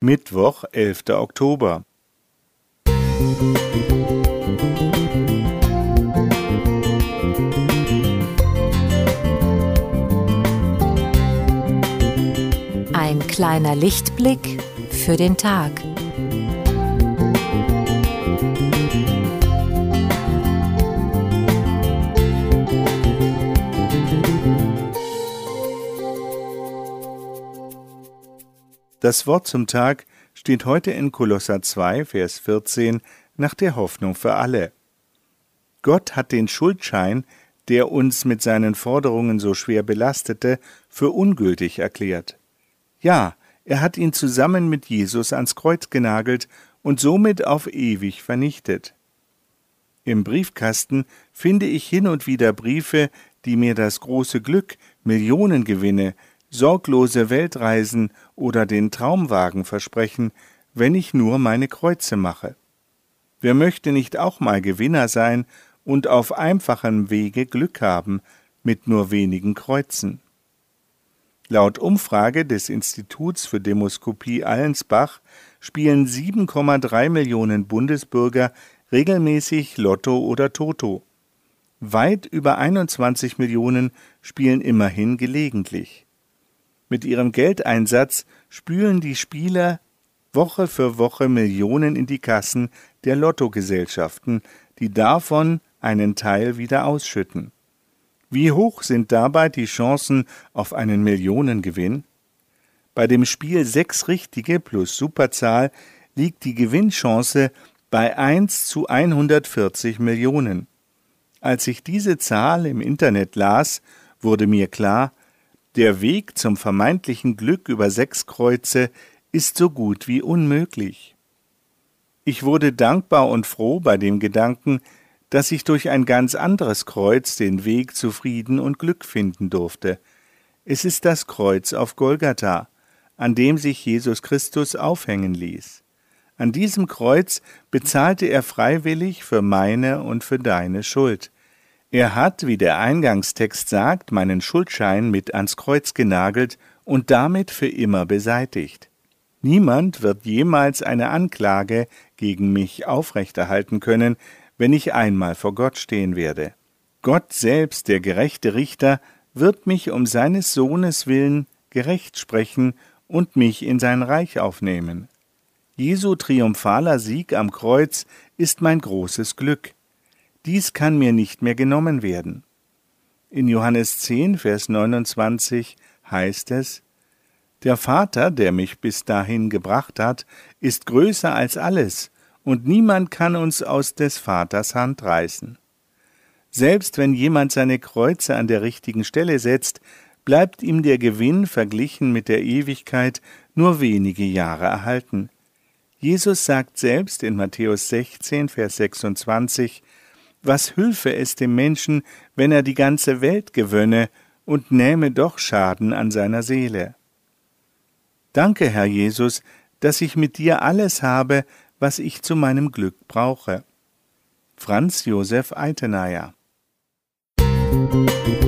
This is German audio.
Mittwoch, 11. Oktober. Ein kleiner Lichtblick für den Tag. Das Wort zum Tag steht heute in Kolosser 2, Vers 14 nach der Hoffnung für alle. Gott hat den Schuldschein, der uns mit seinen Forderungen so schwer belastete, für ungültig erklärt. Ja, er hat ihn zusammen mit Jesus ans Kreuz genagelt und somit auf ewig vernichtet. Im Briefkasten finde ich hin und wieder Briefe, die mir das große Glück, Millionengewinne, sorglose Weltreisen oder den Traumwagen versprechen, wenn ich nur meine Kreuze mache. Wer möchte nicht auch mal Gewinner sein und auf einfachem Wege Glück haben mit nur wenigen Kreuzen? Laut Umfrage des Instituts für Demoskopie Allensbach spielen 7,3 Millionen Bundesbürger regelmäßig Lotto oder Toto. Weit über 21 Millionen spielen immerhin gelegentlich. Mit ihrem Geldeinsatz spülen die Spieler Woche für Woche Millionen in die Kassen der Lottogesellschaften, die davon einen Teil wieder ausschütten. Wie hoch sind dabei die Chancen auf einen Millionengewinn? Bei dem Spiel sechs Richtige plus Superzahl liegt die Gewinnchance bei 1 zu 140 Millionen. Als ich diese Zahl im Internet las, wurde mir klar, der Weg zum vermeintlichen Glück über sechs Kreuze ist so gut wie unmöglich. Ich wurde dankbar und froh bei dem Gedanken, dass ich durch ein ganz anderes Kreuz den Weg zu Frieden und Glück finden durfte. Es ist das Kreuz auf Golgatha, an dem sich Jesus Christus aufhängen ließ. An diesem Kreuz bezahlte er freiwillig für meine und für deine Schuld. Er hat, wie der Eingangstext sagt, meinen Schuldschein mit ans Kreuz genagelt und damit für immer beseitigt. Niemand wird jemals eine Anklage gegen mich aufrechterhalten können, wenn ich einmal vor Gott stehen werde. Gott selbst, der gerechte Richter, wird mich um seines Sohnes willen gerecht sprechen und mich in sein Reich aufnehmen. Jesu triumphaler Sieg am Kreuz ist mein großes Glück. Dies kann mir nicht mehr genommen werden. In Johannes 10, Vers 29 heißt es, Der Vater, der mich bis dahin gebracht hat, ist größer als alles, und niemand kann uns aus des Vaters Hand reißen. Selbst wenn jemand seine Kreuze an der richtigen Stelle setzt, bleibt ihm der Gewinn verglichen mit der Ewigkeit nur wenige Jahre erhalten. Jesus sagt selbst in Matthäus 16, Vers 26, was hülfe es dem Menschen, wenn er die ganze Welt gewönne und nähme doch Schaden an seiner Seele? Danke, Herr Jesus, dass ich mit dir alles habe, was ich zu meinem Glück brauche. Franz Josef Eitenayer Musik